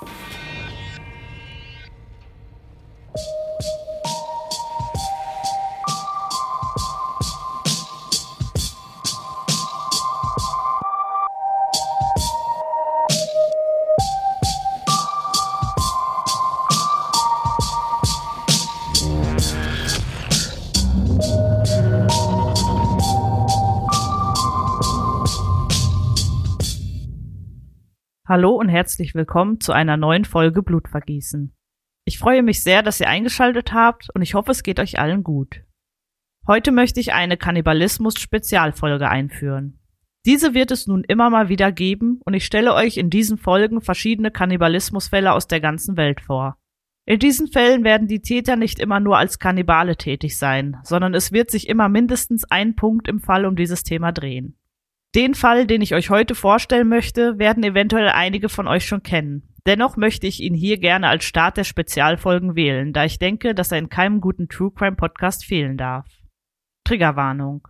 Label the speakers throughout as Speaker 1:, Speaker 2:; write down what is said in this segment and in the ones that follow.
Speaker 1: Bye. Hallo und herzlich willkommen zu einer neuen Folge Blutvergießen. Ich freue mich sehr, dass ihr eingeschaltet habt und ich hoffe, es geht euch allen gut. Heute möchte ich eine Kannibalismus-Spezialfolge einführen. Diese wird es nun immer mal wieder geben und ich stelle euch in diesen Folgen verschiedene Kannibalismusfälle aus der ganzen Welt vor. In diesen Fällen werden die Täter nicht immer nur als Kannibale tätig sein, sondern es wird sich immer mindestens ein Punkt im Fall um dieses Thema drehen. Den Fall, den ich euch heute vorstellen möchte, werden eventuell einige von euch schon kennen. Dennoch möchte ich ihn hier gerne als Start der Spezialfolgen wählen, da ich denke, dass er in keinem guten True Crime Podcast fehlen darf. Triggerwarnung.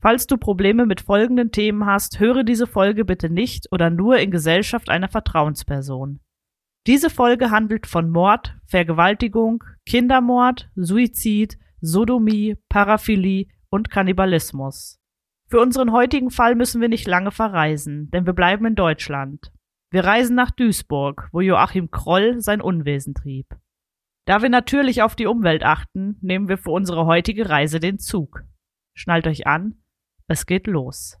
Speaker 1: Falls du Probleme mit folgenden Themen hast, höre diese Folge bitte nicht oder nur in Gesellschaft einer Vertrauensperson. Diese Folge handelt von Mord, Vergewaltigung, Kindermord, Suizid, Sodomie, Paraphilie und Kannibalismus. Für unseren heutigen Fall müssen wir nicht lange verreisen, denn wir bleiben in Deutschland. Wir reisen nach Duisburg, wo Joachim Kroll sein Unwesen trieb. Da wir natürlich auf die Umwelt achten, nehmen wir für unsere heutige Reise den Zug. Schnallt euch an, es geht los.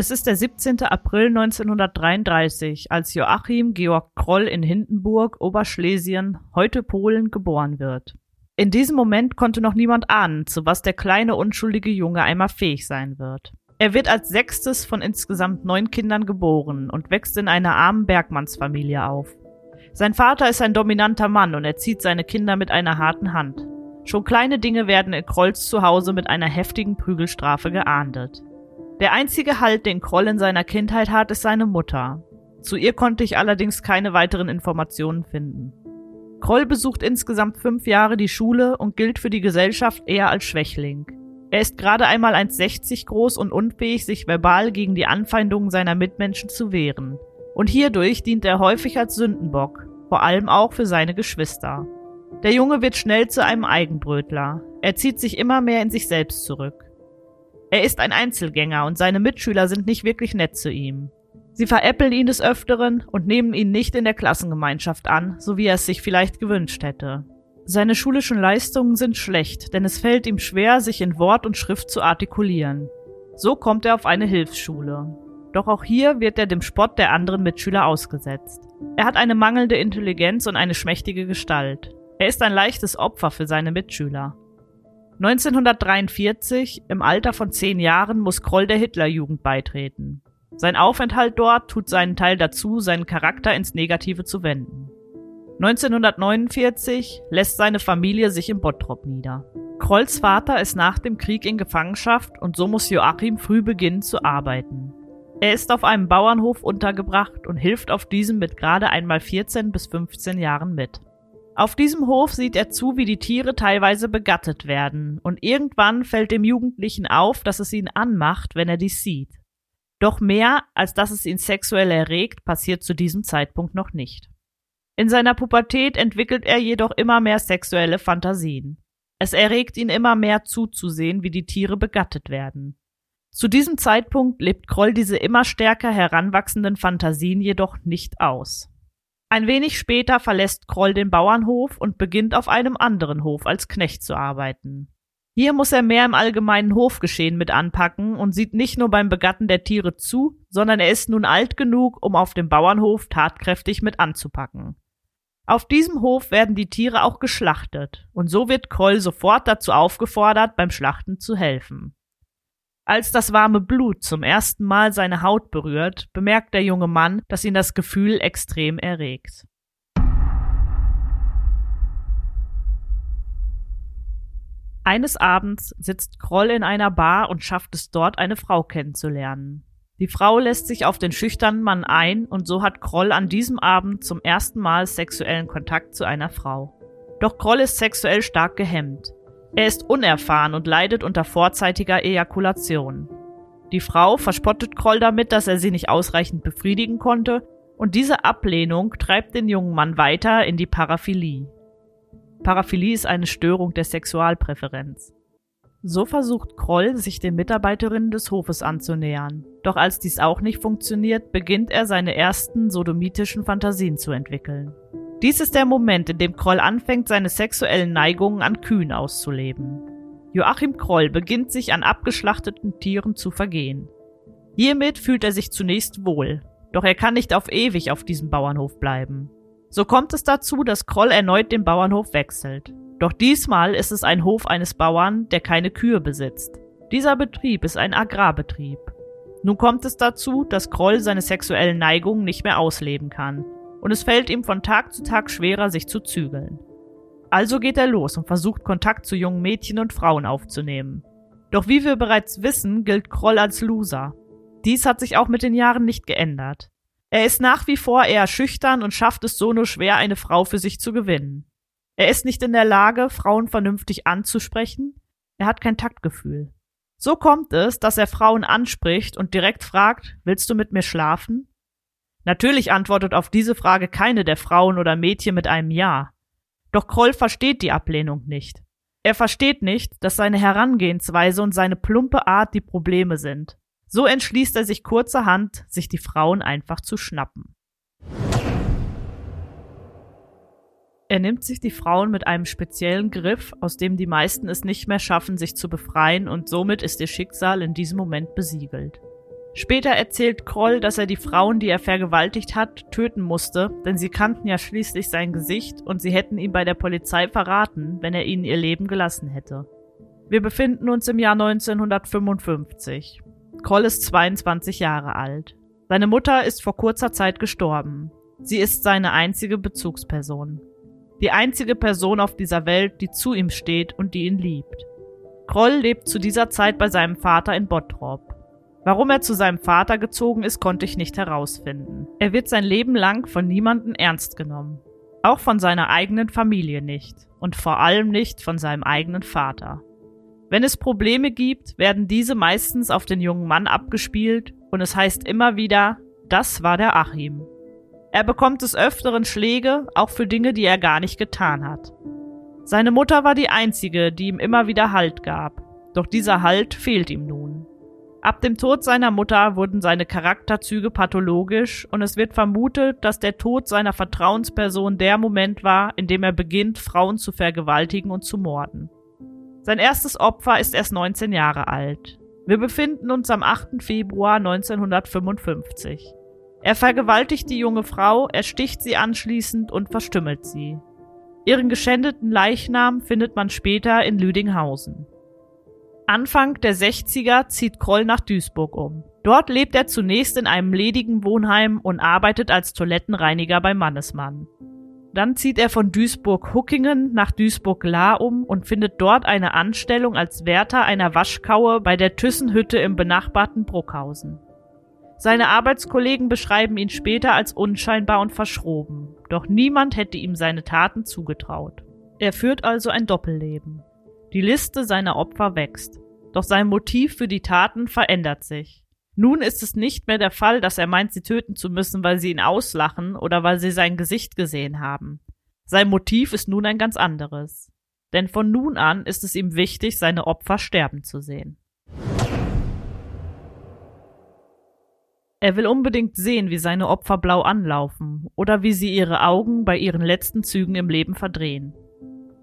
Speaker 1: Es ist der 17. April 1933, als Joachim Georg Kroll in Hindenburg, Oberschlesien, heute Polen, geboren wird. In diesem Moment konnte noch niemand ahnen, zu was der kleine unschuldige Junge einmal fähig sein wird. Er wird als sechstes von insgesamt neun Kindern geboren und wächst in einer armen Bergmannsfamilie auf. Sein Vater ist ein dominanter Mann und erzieht seine Kinder mit einer harten Hand. Schon kleine Dinge werden in Krolls Zuhause mit einer heftigen Prügelstrafe geahndet. Der einzige Halt, den Kroll in seiner Kindheit hat, ist seine Mutter. Zu ihr konnte ich allerdings keine weiteren Informationen finden. Kroll besucht insgesamt fünf Jahre die Schule und gilt für die Gesellschaft eher als Schwächling. Er ist gerade einmal 1,60 groß und unfähig, sich verbal gegen die Anfeindungen seiner Mitmenschen zu wehren. Und hierdurch dient er häufig als Sündenbock, vor allem auch für seine Geschwister. Der Junge wird schnell zu einem Eigenbrötler. Er zieht sich immer mehr in sich selbst zurück. Er ist ein Einzelgänger und seine Mitschüler sind nicht wirklich nett zu ihm. Sie veräppeln ihn des Öfteren und nehmen ihn nicht in der Klassengemeinschaft an, so wie er es sich vielleicht gewünscht hätte. Seine schulischen Leistungen sind schlecht, denn es fällt ihm schwer, sich in Wort und Schrift zu artikulieren. So kommt er auf eine Hilfsschule. Doch auch hier wird er dem Spott der anderen Mitschüler ausgesetzt. Er hat eine mangelnde Intelligenz und eine schmächtige Gestalt. Er ist ein leichtes Opfer für seine Mitschüler. 1943, im Alter von zehn Jahren, muss Kroll der Hitlerjugend beitreten. Sein Aufenthalt dort tut seinen Teil dazu, seinen Charakter ins Negative zu wenden. 1949 lässt seine Familie sich im Bottrop nieder. Krolls Vater ist nach dem Krieg in Gefangenschaft und so muss Joachim früh beginnen zu arbeiten. Er ist auf einem Bauernhof untergebracht und hilft auf diesem mit gerade einmal 14 bis 15 Jahren mit. Auf diesem Hof sieht er zu, wie die Tiere teilweise begattet werden, und irgendwann fällt dem Jugendlichen auf, dass es ihn anmacht, wenn er dies sieht. Doch mehr, als dass es ihn sexuell erregt, passiert zu diesem Zeitpunkt noch nicht. In seiner Pubertät entwickelt er jedoch immer mehr sexuelle Fantasien. Es erregt ihn immer mehr zuzusehen, wie die Tiere begattet werden. Zu diesem Zeitpunkt lebt Kroll diese immer stärker heranwachsenden Fantasien jedoch nicht aus. Ein wenig später verlässt Kroll den Bauernhof und beginnt auf einem anderen Hof als Knecht zu arbeiten. Hier muss er mehr im allgemeinen Hofgeschehen mit anpacken und sieht nicht nur beim Begatten der Tiere zu, sondern er ist nun alt genug, um auf dem Bauernhof tatkräftig mit anzupacken. Auf diesem Hof werden die Tiere auch geschlachtet, und so wird Kroll sofort dazu aufgefordert, beim Schlachten zu helfen. Als das warme Blut zum ersten Mal seine Haut berührt, bemerkt der junge Mann, dass ihn das Gefühl extrem erregt. Eines Abends sitzt Kroll in einer Bar und schafft es dort, eine Frau kennenzulernen. Die Frau lässt sich auf den schüchternen Mann ein und so hat Kroll an diesem Abend zum ersten Mal sexuellen Kontakt zu einer Frau. Doch Kroll ist sexuell stark gehemmt. Er ist unerfahren und leidet unter vorzeitiger Ejakulation. Die Frau verspottet Kroll damit, dass er sie nicht ausreichend befriedigen konnte, und diese Ablehnung treibt den jungen Mann weiter in die Paraphilie. Paraphilie ist eine Störung der Sexualpräferenz. So versucht Kroll, sich den Mitarbeiterinnen des Hofes anzunähern. Doch als dies auch nicht funktioniert, beginnt er seine ersten sodomitischen Fantasien zu entwickeln. Dies ist der Moment, in dem Kroll anfängt, seine sexuellen Neigungen an Kühen auszuleben. Joachim Kroll beginnt sich an abgeschlachteten Tieren zu vergehen. Hiermit fühlt er sich zunächst wohl, doch er kann nicht auf ewig auf diesem Bauernhof bleiben. So kommt es dazu, dass Kroll erneut den Bauernhof wechselt. Doch diesmal ist es ein Hof eines Bauern, der keine Kühe besitzt. Dieser Betrieb ist ein Agrarbetrieb. Nun kommt es dazu, dass Kroll seine sexuellen Neigungen nicht mehr ausleben kann, und es fällt ihm von Tag zu Tag schwerer, sich zu zügeln. Also geht er los und versucht Kontakt zu jungen Mädchen und Frauen aufzunehmen. Doch wie wir bereits wissen, gilt Kroll als Loser. Dies hat sich auch mit den Jahren nicht geändert. Er ist nach wie vor eher schüchtern und schafft es so nur schwer, eine Frau für sich zu gewinnen. Er ist nicht in der Lage, Frauen vernünftig anzusprechen. Er hat kein Taktgefühl. So kommt es, dass er Frauen anspricht und direkt fragt, willst du mit mir schlafen? Natürlich antwortet auf diese Frage keine der Frauen oder Mädchen mit einem Ja. Doch Kroll versteht die Ablehnung nicht. Er versteht nicht, dass seine Herangehensweise und seine plumpe Art die Probleme sind. So entschließt er sich kurzerhand, sich die Frauen einfach zu schnappen. Er nimmt sich die Frauen mit einem speziellen Griff, aus dem die meisten es nicht mehr schaffen, sich zu befreien, und somit ist ihr Schicksal in diesem Moment besiegelt. Später erzählt Kroll, dass er die Frauen, die er vergewaltigt hat, töten musste, denn sie kannten ja schließlich sein Gesicht und sie hätten ihn bei der Polizei verraten, wenn er ihnen ihr Leben gelassen hätte. Wir befinden uns im Jahr 1955. Kroll ist 22 Jahre alt. Seine Mutter ist vor kurzer Zeit gestorben. Sie ist seine einzige Bezugsperson. Die einzige Person auf dieser Welt, die zu ihm steht und die ihn liebt. Kroll lebt zu dieser Zeit bei seinem Vater in Bottrop. Warum er zu seinem Vater gezogen ist, konnte ich nicht herausfinden. Er wird sein Leben lang von niemandem ernst genommen. Auch von seiner eigenen Familie nicht. Und vor allem nicht von seinem eigenen Vater. Wenn es Probleme gibt, werden diese meistens auf den jungen Mann abgespielt und es heißt immer wieder, das war der Achim. Er bekommt des Öfteren Schläge, auch für Dinge, die er gar nicht getan hat. Seine Mutter war die einzige, die ihm immer wieder Halt gab, doch dieser Halt fehlt ihm nun. Ab dem Tod seiner Mutter wurden seine Charakterzüge pathologisch und es wird vermutet, dass der Tod seiner Vertrauensperson der Moment war, in dem er beginnt, Frauen zu vergewaltigen und zu morden. Sein erstes Opfer ist erst 19 Jahre alt. Wir befinden uns am 8. Februar 1955. Er vergewaltigt die junge Frau, ersticht sie anschließend und verstümmelt sie. Ihren geschändeten Leichnam findet man später in Lüdinghausen. Anfang der 60er zieht Kroll nach Duisburg um. Dort lebt er zunächst in einem ledigen Wohnheim und arbeitet als Toilettenreiniger bei Mannesmann. Dann zieht er von Duisburg-Huckingen nach Duisburg-Lahr um und findet dort eine Anstellung als Wärter einer Waschkaue bei der Thyssenhütte im benachbarten Bruckhausen. Seine Arbeitskollegen beschreiben ihn später als unscheinbar und verschroben, doch niemand hätte ihm seine Taten zugetraut. Er führt also ein Doppelleben. Die Liste seiner Opfer wächst, doch sein Motiv für die Taten verändert sich. Nun ist es nicht mehr der Fall, dass er meint, sie töten zu müssen, weil sie ihn auslachen oder weil sie sein Gesicht gesehen haben. Sein Motiv ist nun ein ganz anderes. Denn von nun an ist es ihm wichtig, seine Opfer sterben zu sehen. Er will unbedingt sehen, wie seine Opfer blau anlaufen oder wie sie ihre Augen bei ihren letzten Zügen im Leben verdrehen.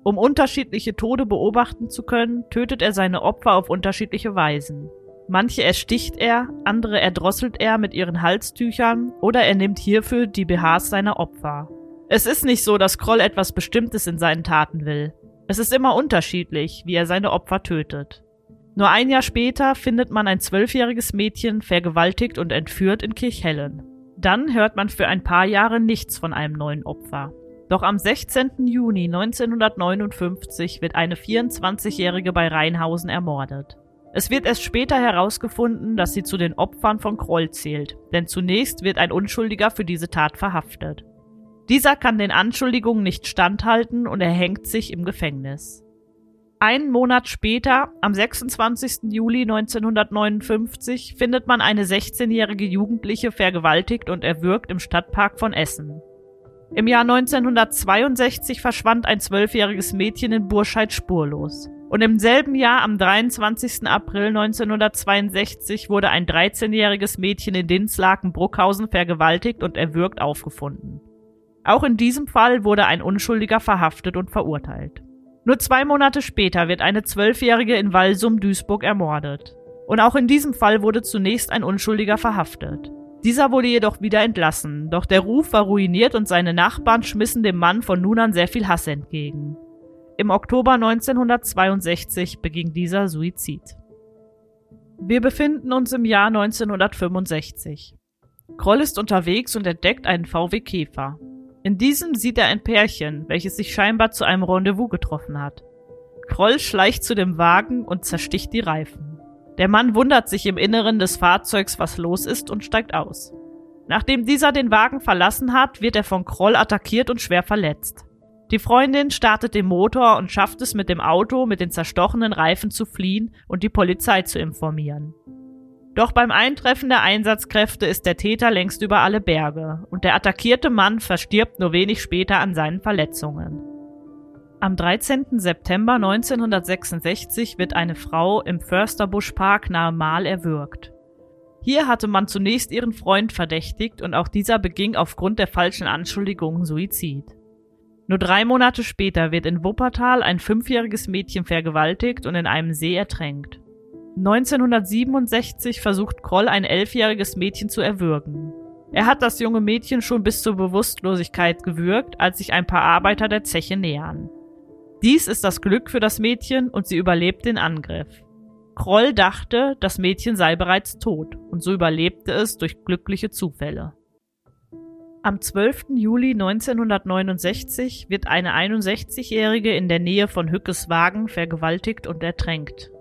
Speaker 1: Um unterschiedliche Tode beobachten zu können, tötet er seine Opfer auf unterschiedliche Weisen. Manche ersticht er, andere erdrosselt er mit ihren Halstüchern oder er nimmt hierfür die BHs seiner Opfer. Es ist nicht so, dass Kroll etwas Bestimmtes in seinen Taten will. Es ist immer unterschiedlich, wie er seine Opfer tötet. Nur ein Jahr später findet man ein zwölfjähriges Mädchen vergewaltigt und entführt in Kirchhellen. Dann hört man für ein paar Jahre nichts von einem neuen Opfer. Doch am 16. Juni 1959 wird eine 24-Jährige bei Rheinhausen ermordet. Es wird erst später herausgefunden, dass sie zu den Opfern von Kroll zählt, denn zunächst wird ein Unschuldiger für diese Tat verhaftet. Dieser kann den Anschuldigungen nicht standhalten und erhängt sich im Gefängnis. Einen Monat später, am 26. Juli 1959, findet man eine 16-jährige Jugendliche vergewaltigt und erwürgt im Stadtpark von Essen. Im Jahr 1962 verschwand ein zwölfjähriges Mädchen in Burscheid spurlos. Und im selben Jahr, am 23. April 1962, wurde ein 13-jähriges Mädchen in Dinslaken-Bruckhausen vergewaltigt und erwürgt aufgefunden. Auch in diesem Fall wurde ein Unschuldiger verhaftet und verurteilt. Nur zwei Monate später wird eine Zwölfjährige in Walsum-Duisburg ermordet. Und auch in diesem Fall wurde zunächst ein Unschuldiger verhaftet. Dieser wurde jedoch wieder entlassen, doch der Ruf war ruiniert und seine Nachbarn schmissen dem Mann von nun an sehr viel Hass entgegen. Im Oktober 1962 beging dieser Suizid. Wir befinden uns im Jahr 1965. Kroll ist unterwegs und entdeckt einen VW Käfer. In diesem sieht er ein Pärchen, welches sich scheinbar zu einem Rendezvous getroffen hat. Kroll schleicht zu dem Wagen und zersticht die Reifen. Der Mann wundert sich im Inneren des Fahrzeugs, was los ist, und steigt aus. Nachdem dieser den Wagen verlassen hat, wird er von Kroll attackiert und schwer verletzt. Die Freundin startet den Motor und schafft es mit dem Auto mit den zerstochenen Reifen zu fliehen und die Polizei zu informieren. Doch beim Eintreffen der Einsatzkräfte ist der Täter längst über alle Berge und der attackierte Mann verstirbt nur wenig später an seinen Verletzungen. Am 13. September 1966 wird eine Frau im Försterbusch Park nahe Mahl erwürgt. Hier hatte man zunächst ihren Freund verdächtigt und auch dieser beging aufgrund der falschen Anschuldigungen Suizid. Nur drei Monate später wird in Wuppertal ein fünfjähriges Mädchen vergewaltigt und in einem See ertränkt. 1967 versucht Kroll ein elfjähriges Mädchen zu erwürgen. Er hat das junge Mädchen schon bis zur Bewusstlosigkeit gewürgt, als sich ein paar Arbeiter der Zeche nähern. Dies ist das Glück für das Mädchen und sie überlebt den Angriff. Kroll dachte, das Mädchen sei bereits tot und so überlebte es durch glückliche Zufälle. Am 12. Juli 1969 wird eine 61-Jährige in der Nähe von Hückeswagen vergewaltigt und ertränkt.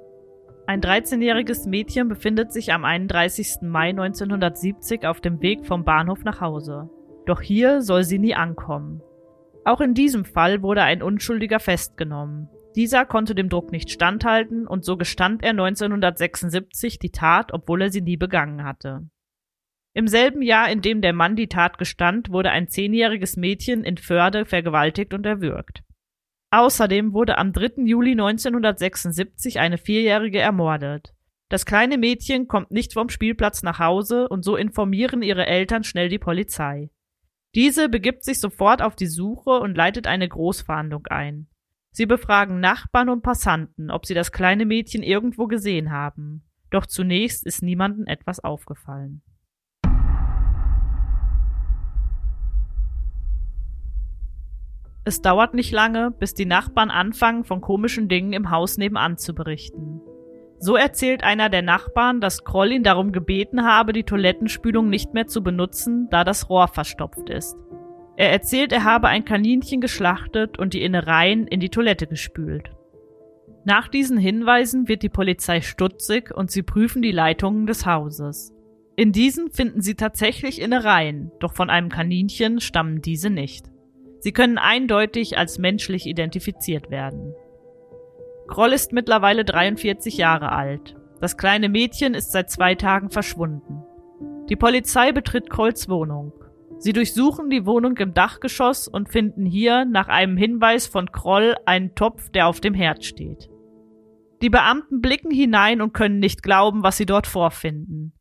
Speaker 1: Ein 13-jähriges Mädchen befindet sich am 31. Mai 1970 auf dem Weg vom Bahnhof nach Hause. Doch hier soll sie nie ankommen. Auch in diesem Fall wurde ein Unschuldiger festgenommen. Dieser konnte dem Druck nicht standhalten und so gestand er 1976 die Tat, obwohl er sie nie begangen hatte. Im selben Jahr, in dem der Mann die Tat gestand, wurde ein zehnjähriges Mädchen in Förde vergewaltigt und erwürgt. Außerdem wurde am 3. Juli 1976 eine Vierjährige ermordet. Das kleine Mädchen kommt nicht vom Spielplatz nach Hause und so informieren ihre Eltern schnell die Polizei. Diese begibt sich sofort auf die Suche und leitet eine Großfahndung ein. Sie befragen Nachbarn und Passanten, ob sie das kleine Mädchen irgendwo gesehen haben. Doch zunächst ist niemandem etwas aufgefallen. Es dauert nicht lange, bis die Nachbarn anfangen, von komischen Dingen im Haus nebenan zu berichten. So erzählt einer der Nachbarn, dass Kroll ihn darum gebeten habe, die Toilettenspülung nicht mehr zu benutzen, da das Rohr verstopft ist. Er erzählt, er habe ein Kaninchen geschlachtet und die Innereien in die Toilette gespült. Nach diesen Hinweisen wird die Polizei stutzig und sie prüfen die Leitungen des Hauses. In diesen finden sie tatsächlich Innereien, doch von einem Kaninchen stammen diese nicht. Sie können eindeutig als menschlich identifiziert werden. Kroll ist mittlerweile 43 Jahre alt. Das kleine Mädchen ist seit zwei Tagen verschwunden. Die Polizei betritt Krolls Wohnung. Sie durchsuchen die Wohnung im Dachgeschoss und finden hier nach einem Hinweis von Kroll einen Topf, der auf dem Herd steht. Die Beamten blicken hinein und können nicht glauben, was sie dort vorfinden.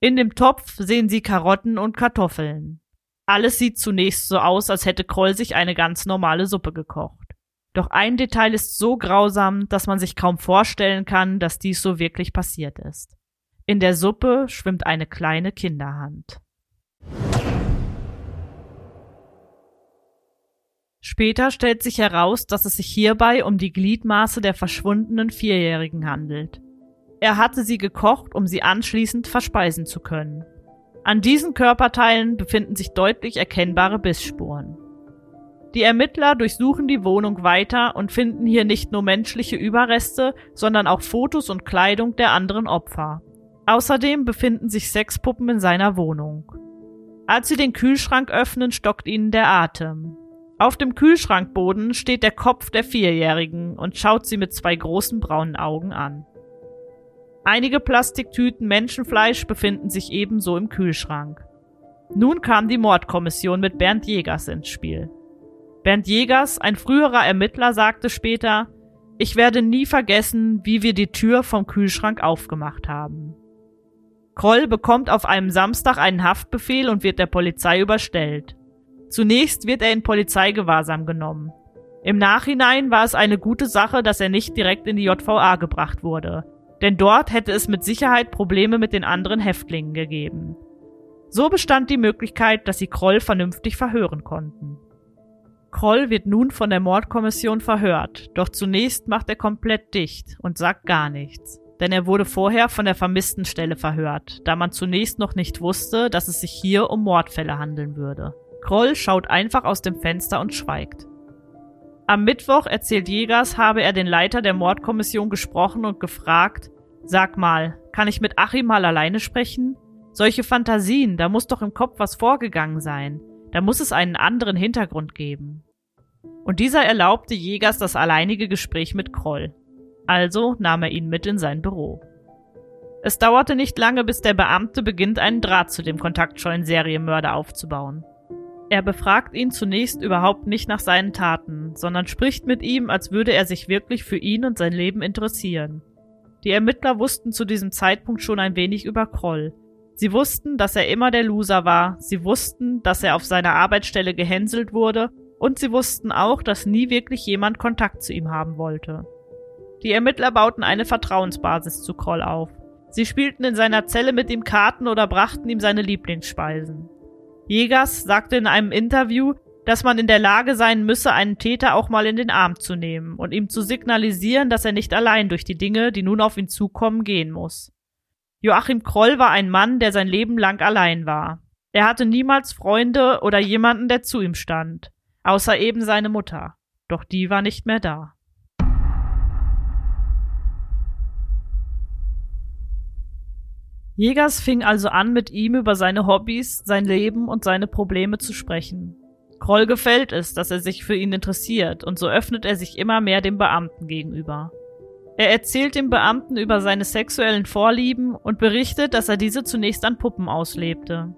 Speaker 1: In dem Topf sehen sie Karotten und Kartoffeln. Alles sieht zunächst so aus, als hätte Kroll sich eine ganz normale Suppe gekocht. Doch ein Detail ist so grausam, dass man sich kaum vorstellen kann, dass dies so wirklich passiert ist. In der Suppe schwimmt eine kleine Kinderhand. Später stellt sich heraus, dass es sich hierbei um die Gliedmaße der verschwundenen Vierjährigen handelt. Er hatte sie gekocht, um sie anschließend verspeisen zu können. An diesen Körperteilen befinden sich deutlich erkennbare Bissspuren. Die Ermittler durchsuchen die Wohnung weiter und finden hier nicht nur menschliche Überreste, sondern auch Fotos und Kleidung der anderen Opfer. Außerdem befinden sich Sexpuppen in seiner Wohnung. Als sie den Kühlschrank öffnen, stockt ihnen der Atem. Auf dem Kühlschrankboden steht der Kopf der Vierjährigen und schaut sie mit zwei großen braunen Augen an. Einige Plastiktüten Menschenfleisch befinden sich ebenso im Kühlschrank. Nun kam die Mordkommission mit Bernd Jägers ins Spiel. Bernd Jägers, ein früherer Ermittler, sagte später, ich werde nie vergessen, wie wir die Tür vom Kühlschrank aufgemacht haben. Kroll bekommt auf einem Samstag einen Haftbefehl und wird der Polizei überstellt. Zunächst wird er in Polizeigewahrsam genommen. Im Nachhinein war es eine gute Sache, dass er nicht direkt in die JVA gebracht wurde, denn dort hätte es mit Sicherheit Probleme mit den anderen Häftlingen gegeben. So bestand die Möglichkeit, dass sie Kroll vernünftig verhören konnten. Kroll wird nun von der Mordkommission verhört, doch zunächst macht er komplett dicht und sagt gar nichts denn er wurde vorher von der Vermisstenstelle verhört, da man zunächst noch nicht wusste, dass es sich hier um Mordfälle handeln würde. Kroll schaut einfach aus dem Fenster und schweigt. Am Mittwoch erzählt Jägers, habe er den Leiter der Mordkommission gesprochen und gefragt, sag mal, kann ich mit Achim mal alleine sprechen? Solche Fantasien, da muss doch im Kopf was vorgegangen sein. Da muss es einen anderen Hintergrund geben. Und dieser erlaubte Jägers das alleinige Gespräch mit Kroll. Also nahm er ihn mit in sein Büro. Es dauerte nicht lange, bis der Beamte beginnt, einen Draht zu dem kontaktscheuen Serienmörder aufzubauen. Er befragt ihn zunächst überhaupt nicht nach seinen Taten, sondern spricht mit ihm, als würde er sich wirklich für ihn und sein Leben interessieren. Die Ermittler wussten zu diesem Zeitpunkt schon ein wenig über Kroll. Sie wussten, dass er immer der Loser war, sie wussten, dass er auf seiner Arbeitsstelle gehänselt wurde, und sie wussten auch, dass nie wirklich jemand Kontakt zu ihm haben wollte. Die Ermittler bauten eine Vertrauensbasis zu Kroll auf. Sie spielten in seiner Zelle mit ihm Karten oder brachten ihm seine Lieblingsspeisen. Jägers sagte in einem Interview, dass man in der Lage sein müsse, einen Täter auch mal in den Arm zu nehmen und ihm zu signalisieren, dass er nicht allein durch die Dinge, die nun auf ihn zukommen, gehen muss. Joachim Kroll war ein Mann, der sein Leben lang allein war. Er hatte niemals Freunde oder jemanden, der zu ihm stand, außer eben seine Mutter. Doch die war nicht mehr da. Jägers fing also an, mit ihm über seine Hobbys, sein Leben und seine Probleme zu sprechen. Kroll gefällt es, dass er sich für ihn interessiert, und so öffnet er sich immer mehr dem Beamten gegenüber. Er erzählt dem Beamten über seine sexuellen Vorlieben und berichtet, dass er diese zunächst an Puppen auslebte.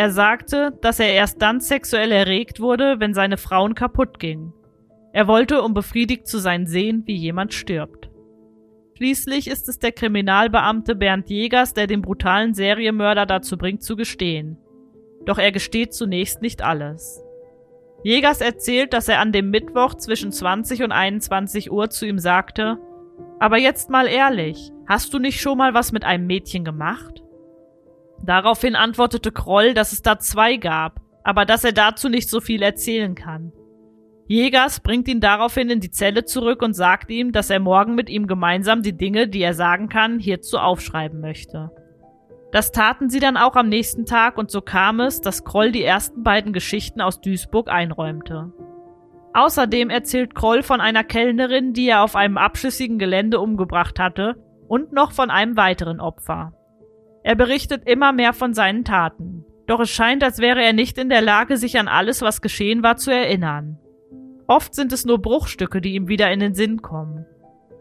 Speaker 1: Er sagte, dass er erst dann sexuell erregt wurde, wenn seine Frauen kaputt gingen. Er wollte, um befriedigt zu sein, sehen, wie jemand stirbt. Schließlich ist es der Kriminalbeamte Bernd Jägers, der den brutalen Serienmörder dazu bringt, zu gestehen. Doch er gesteht zunächst nicht alles. Jägers erzählt, dass er an dem Mittwoch zwischen 20 und 21 Uhr zu ihm sagte, aber jetzt mal ehrlich, hast du nicht schon mal was mit einem Mädchen gemacht? Daraufhin antwortete Kroll, dass es da zwei gab, aber dass er dazu nicht so viel erzählen kann. Jägers bringt ihn daraufhin in die Zelle zurück und sagt ihm, dass er morgen mit ihm gemeinsam die Dinge, die er sagen kann, hierzu aufschreiben möchte. Das taten sie dann auch am nächsten Tag und so kam es, dass Kroll die ersten beiden Geschichten aus Duisburg einräumte. Außerdem erzählt Kroll von einer Kellnerin, die er auf einem abschüssigen Gelände umgebracht hatte, und noch von einem weiteren Opfer. Er berichtet immer mehr von seinen Taten. Doch es scheint, als wäre er nicht in der Lage, sich an alles, was geschehen war, zu erinnern. Oft sind es nur Bruchstücke, die ihm wieder in den Sinn kommen.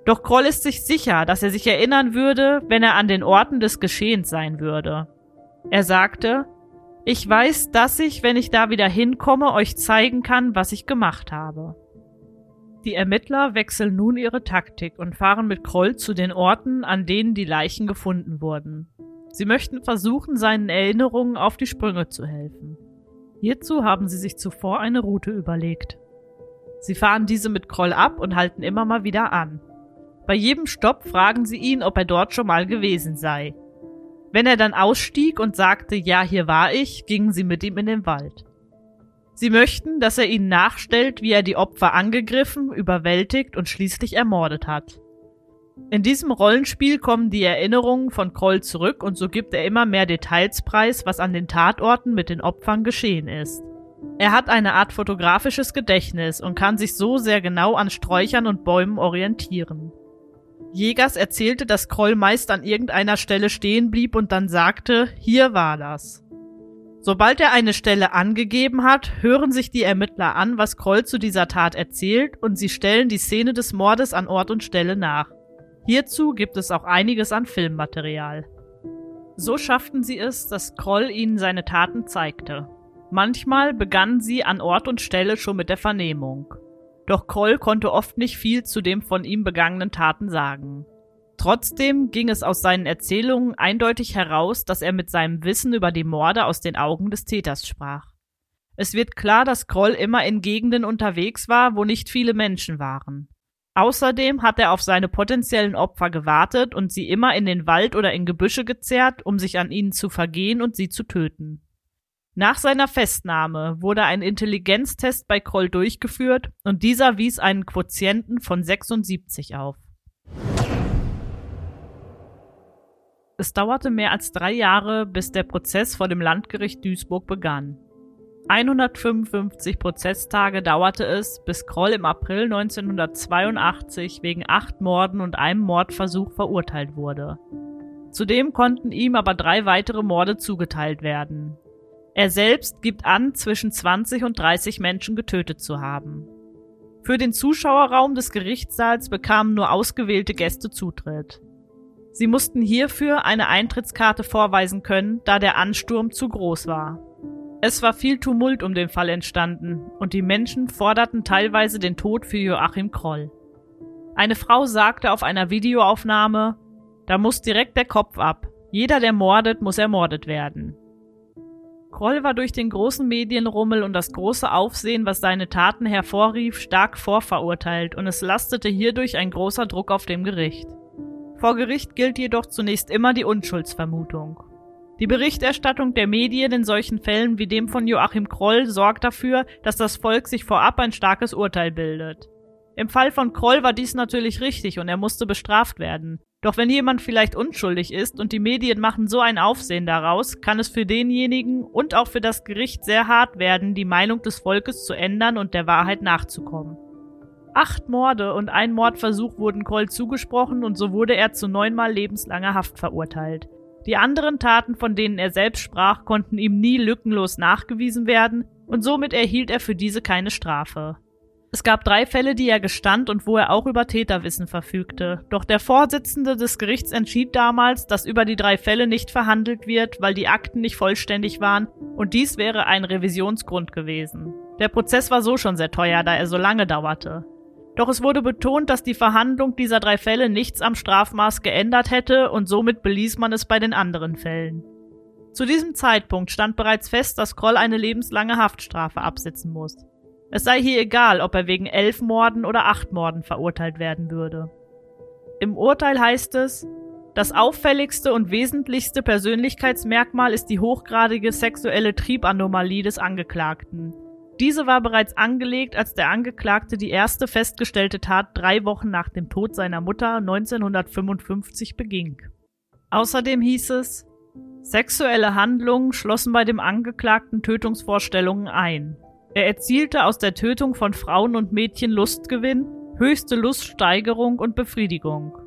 Speaker 1: Doch Kroll ist sich sicher, dass er sich erinnern würde, wenn er an den Orten des Geschehens sein würde. Er sagte, ich weiß, dass ich, wenn ich da wieder hinkomme, euch zeigen kann, was ich gemacht habe. Die Ermittler wechseln nun ihre Taktik und fahren mit Kroll zu den Orten, an denen die Leichen gefunden wurden. Sie möchten versuchen, seinen Erinnerungen auf die Sprünge zu helfen. Hierzu haben sie sich zuvor eine Route überlegt. Sie fahren diese mit Kroll ab und halten immer mal wieder an. Bei jedem Stopp fragen sie ihn, ob er dort schon mal gewesen sei. Wenn er dann ausstieg und sagte, ja, hier war ich, gingen sie mit ihm in den Wald. Sie möchten, dass er ihnen nachstellt, wie er die Opfer angegriffen, überwältigt und schließlich ermordet hat. In diesem Rollenspiel kommen die Erinnerungen von Kroll zurück und so gibt er immer mehr Details preis, was an den Tatorten mit den Opfern geschehen ist. Er hat eine Art fotografisches Gedächtnis und kann sich so sehr genau an Sträuchern und Bäumen orientieren. Jägers erzählte, dass Kroll meist an irgendeiner Stelle stehen blieb und dann sagte, hier war das. Sobald er eine Stelle angegeben hat, hören sich die Ermittler an, was Kroll zu dieser Tat erzählt und sie stellen die Szene des Mordes an Ort und Stelle nach. Hierzu gibt es auch einiges an Filmmaterial. So schafften sie es, dass Kroll ihnen seine Taten zeigte. Manchmal begannen sie an Ort und Stelle schon mit der Vernehmung. Doch Kroll konnte oft nicht viel zu den von ihm begangenen Taten sagen. Trotzdem ging es aus seinen Erzählungen eindeutig heraus, dass er mit seinem Wissen über die Morde aus den Augen des Täters sprach. Es wird klar, dass Kroll immer in Gegenden unterwegs war, wo nicht viele Menschen waren. Außerdem hat er auf seine potenziellen Opfer gewartet und sie immer in den Wald oder in Gebüsche gezerrt, um sich an ihnen zu vergehen und sie zu töten. Nach seiner Festnahme wurde ein Intelligenztest bei Kroll durchgeführt und dieser wies einen Quotienten von 76 auf. Es dauerte mehr als drei Jahre, bis der Prozess vor dem Landgericht Duisburg begann. 155 Prozesstage dauerte es, bis Kroll im April 1982 wegen acht Morden und einem Mordversuch verurteilt wurde. Zudem konnten ihm aber drei weitere Morde zugeteilt werden. Er selbst gibt an, zwischen 20 und 30 Menschen getötet zu haben. Für den Zuschauerraum des Gerichtssaals bekamen nur ausgewählte Gäste Zutritt. Sie mussten hierfür eine Eintrittskarte vorweisen können, da der Ansturm zu groß war. Es war viel Tumult um den Fall entstanden und die Menschen forderten teilweise den Tod für Joachim Kroll. Eine Frau sagte auf einer Videoaufnahme, da muss direkt der Kopf ab. Jeder, der mordet, muss ermordet werden. Kroll war durch den großen Medienrummel und das große Aufsehen, was seine Taten hervorrief, stark vorverurteilt und es lastete hierdurch ein großer Druck auf dem Gericht. Vor Gericht gilt jedoch zunächst immer die Unschuldsvermutung. Die Berichterstattung der Medien in solchen Fällen wie dem von Joachim Kroll sorgt dafür, dass das Volk sich vorab ein starkes Urteil bildet. Im Fall von Kroll war dies natürlich richtig und er musste bestraft werden. Doch wenn jemand vielleicht unschuldig ist und die Medien machen so ein Aufsehen daraus, kann es für denjenigen und auch für das Gericht sehr hart werden, die Meinung des Volkes zu ändern und der Wahrheit nachzukommen. Acht Morde und ein Mordversuch wurden Kroll zugesprochen und so wurde er zu neunmal lebenslanger Haft verurteilt. Die anderen Taten, von denen er selbst sprach, konnten ihm nie lückenlos nachgewiesen werden und somit erhielt er für diese keine Strafe. Es gab drei Fälle, die er gestand und wo er auch über Täterwissen verfügte. Doch der Vorsitzende des Gerichts entschied damals, dass über die drei Fälle nicht verhandelt wird, weil die Akten nicht vollständig waren und dies wäre ein Revisionsgrund gewesen. Der Prozess war so schon sehr teuer, da er so lange dauerte. Doch es wurde betont, dass die Verhandlung dieser drei Fälle nichts am Strafmaß geändert hätte und somit beließ man es bei den anderen Fällen. Zu diesem Zeitpunkt stand bereits fest, dass Kroll eine lebenslange Haftstrafe absitzen muss. Es sei hier egal, ob er wegen elf Morden oder acht Morden verurteilt werden würde. Im Urteil heißt es, das auffälligste und wesentlichste Persönlichkeitsmerkmal ist die hochgradige sexuelle Triebanomalie des Angeklagten, diese war bereits angelegt, als der Angeklagte die erste festgestellte Tat drei Wochen nach dem Tod seiner Mutter 1955 beging. Außerdem hieß es, sexuelle Handlungen schlossen bei dem Angeklagten Tötungsvorstellungen ein. Er erzielte aus der Tötung von Frauen und Mädchen Lustgewinn, höchste Luststeigerung und Befriedigung.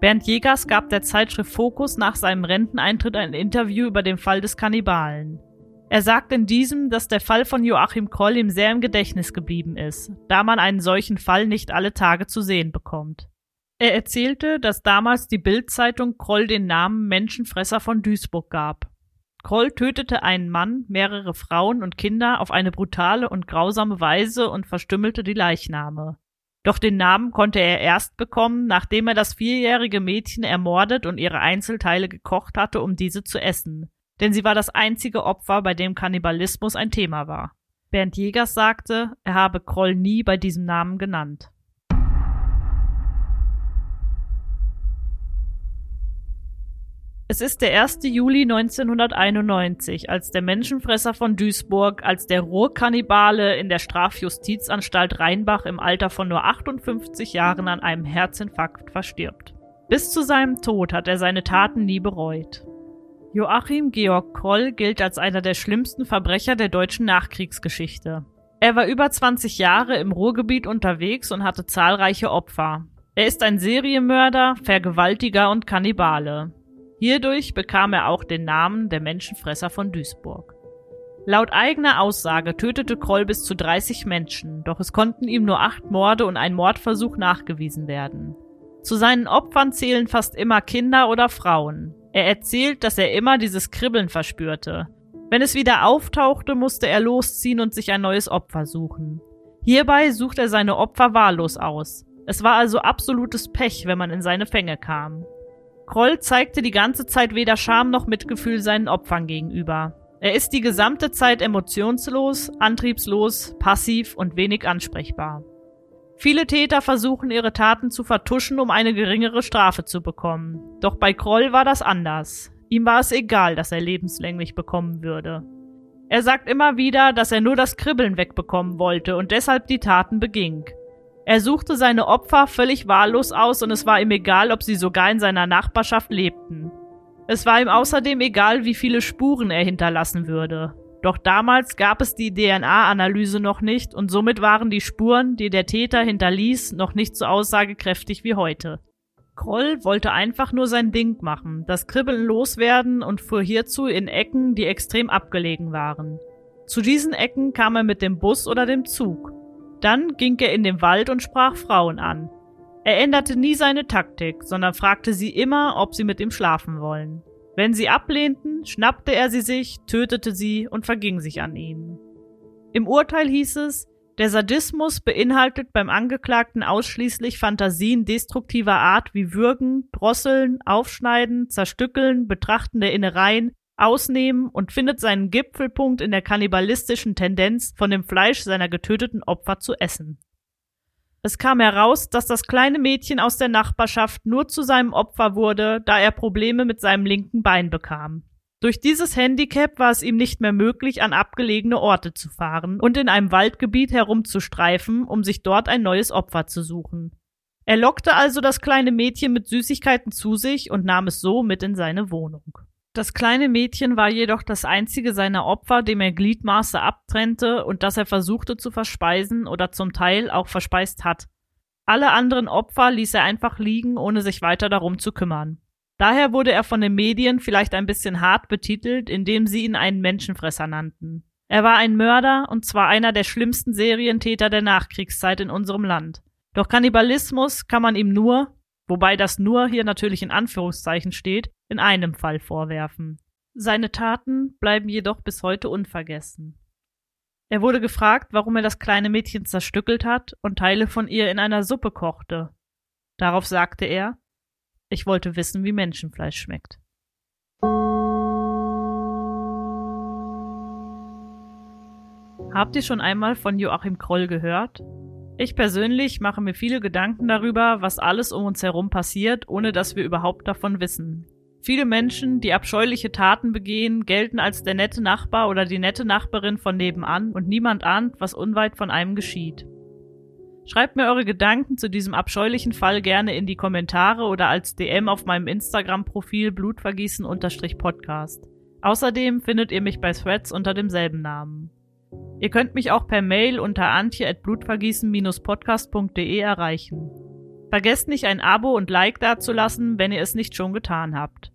Speaker 1: Bernd Jägers gab der Zeitschrift Focus nach seinem Renteneintritt ein Interview über den Fall des Kannibalen. Er sagt in diesem, dass der Fall von Joachim Kroll ihm sehr im Gedächtnis geblieben ist, da man einen solchen Fall nicht alle Tage zu sehen bekommt. Er erzählte, dass damals die Bildzeitung Kroll den Namen Menschenfresser von Duisburg gab. Kroll tötete einen Mann, mehrere Frauen und Kinder auf eine brutale und grausame Weise und verstümmelte die Leichname. Doch den Namen konnte er erst bekommen, nachdem er das vierjährige Mädchen ermordet und ihre Einzelteile gekocht hatte, um diese zu essen denn sie war das einzige Opfer, bei dem Kannibalismus ein Thema war. Bernd Jägers sagte, er habe Kroll nie bei diesem Namen genannt. Es ist der 1. Juli 1991, als der Menschenfresser von Duisburg als der Ruhrkannibale in der Strafjustizanstalt Rheinbach im Alter von nur 58 Jahren an einem Herzinfarkt verstirbt. Bis zu seinem Tod hat er seine Taten nie bereut. Joachim Georg Kroll gilt als einer der schlimmsten Verbrecher der deutschen Nachkriegsgeschichte. Er war über 20 Jahre im Ruhrgebiet unterwegs und hatte zahlreiche Opfer. Er ist ein Serienmörder, Vergewaltiger und Kannibale. Hierdurch bekam er auch den Namen der Menschenfresser von Duisburg. Laut eigener Aussage tötete Kroll bis zu 30 Menschen, doch es konnten ihm nur acht Morde und ein Mordversuch nachgewiesen werden. Zu seinen Opfern zählen fast immer Kinder oder Frauen. Er erzählt, dass er immer dieses Kribbeln verspürte. Wenn es wieder auftauchte, musste er losziehen und sich ein neues Opfer suchen. Hierbei sucht er seine Opfer wahllos aus. Es war also absolutes Pech, wenn man in seine Fänge kam. Kroll zeigte die ganze Zeit weder Scham noch Mitgefühl seinen Opfern gegenüber. Er ist die gesamte Zeit emotionslos, antriebslos, passiv und wenig ansprechbar. Viele Täter versuchen ihre Taten zu vertuschen, um eine geringere Strafe zu bekommen. Doch bei Kroll war das anders. Ihm war es egal, dass er lebenslänglich bekommen würde. Er sagt immer wieder, dass er nur das Kribbeln wegbekommen wollte und deshalb die Taten beging. Er suchte seine Opfer völlig wahllos aus und es war ihm egal, ob sie sogar in seiner Nachbarschaft lebten. Es war ihm außerdem egal, wie viele Spuren er hinterlassen würde. Doch damals gab es die DNA-Analyse noch nicht und somit waren die Spuren, die der Täter hinterließ, noch nicht so aussagekräftig wie heute. Kroll wollte einfach nur sein Ding machen, das Kribbeln loswerden und fuhr hierzu in Ecken, die extrem abgelegen waren. Zu diesen Ecken kam er mit dem Bus oder dem Zug. Dann ging er in den Wald und sprach Frauen an. Er änderte nie seine Taktik, sondern fragte sie immer, ob sie mit ihm schlafen wollen. Wenn sie ablehnten, schnappte er sie sich, tötete sie und verging sich an ihnen. Im Urteil hieß es, der Sadismus beinhaltet beim Angeklagten ausschließlich Fantasien destruktiver Art wie Würgen, Drosseln, Aufschneiden, Zerstückeln, Betrachten der Innereien, Ausnehmen und findet seinen Gipfelpunkt in der kannibalistischen Tendenz, von dem Fleisch seiner getöteten Opfer zu essen. Es kam heraus, dass das kleine Mädchen aus der Nachbarschaft nur zu seinem Opfer wurde, da er Probleme mit seinem linken Bein bekam. Durch dieses Handicap war es ihm nicht mehr möglich, an abgelegene Orte zu fahren und in einem Waldgebiet herumzustreifen, um sich dort ein neues Opfer zu suchen. Er lockte also das kleine Mädchen mit Süßigkeiten zu sich und nahm es so mit in seine Wohnung. Das kleine Mädchen war jedoch das einzige seiner Opfer, dem er Gliedmaße abtrennte und das er versuchte zu verspeisen oder zum Teil auch verspeist hat. Alle anderen Opfer ließ er einfach liegen, ohne sich weiter darum zu kümmern. Daher wurde er von den Medien vielleicht ein bisschen hart betitelt, indem sie ihn einen Menschenfresser nannten. Er war ein Mörder und zwar einer der schlimmsten Serientäter der Nachkriegszeit in unserem Land. Doch Kannibalismus kann man ihm nur, wobei das nur hier natürlich in Anführungszeichen steht, in einem Fall vorwerfen. Seine Taten bleiben jedoch bis heute unvergessen. Er wurde gefragt, warum er das kleine Mädchen zerstückelt hat und Teile von ihr in einer Suppe kochte. Darauf sagte er, ich wollte wissen, wie Menschenfleisch schmeckt. Habt ihr schon einmal von Joachim Kroll gehört? Ich persönlich mache mir viele Gedanken darüber, was alles um uns herum passiert, ohne dass wir überhaupt davon wissen. Viele Menschen, die abscheuliche Taten begehen, gelten als der nette Nachbar oder die nette Nachbarin von nebenan und niemand ahnt, was unweit von einem geschieht. Schreibt mir eure Gedanken zu diesem abscheulichen Fall gerne in die Kommentare oder als DM auf meinem Instagram-Profil blutvergießen-podcast. Außerdem findet ihr mich bei Threads unter demselben Namen. Ihr könnt mich auch per Mail unter antje.blutvergießen-podcast.de erreichen. Vergesst nicht ein Abo und Like dazulassen, wenn ihr es nicht schon getan habt.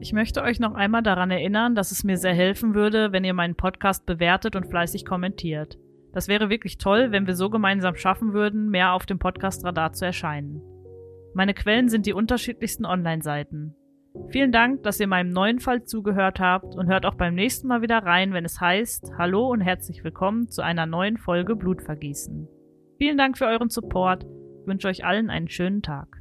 Speaker 1: Ich möchte euch noch einmal daran erinnern, dass es mir sehr helfen würde, wenn ihr meinen Podcast bewertet und fleißig kommentiert. Das wäre wirklich toll, wenn wir so gemeinsam schaffen würden, mehr auf dem Podcast-Radar zu erscheinen. Meine Quellen sind die unterschiedlichsten Online-Seiten. Vielen Dank, dass ihr meinem neuen Fall zugehört habt und hört auch beim nächsten Mal wieder rein, wenn es heißt Hallo und herzlich willkommen zu einer neuen Folge Blutvergießen. Vielen Dank für euren Support. Ich wünsche euch allen einen schönen Tag.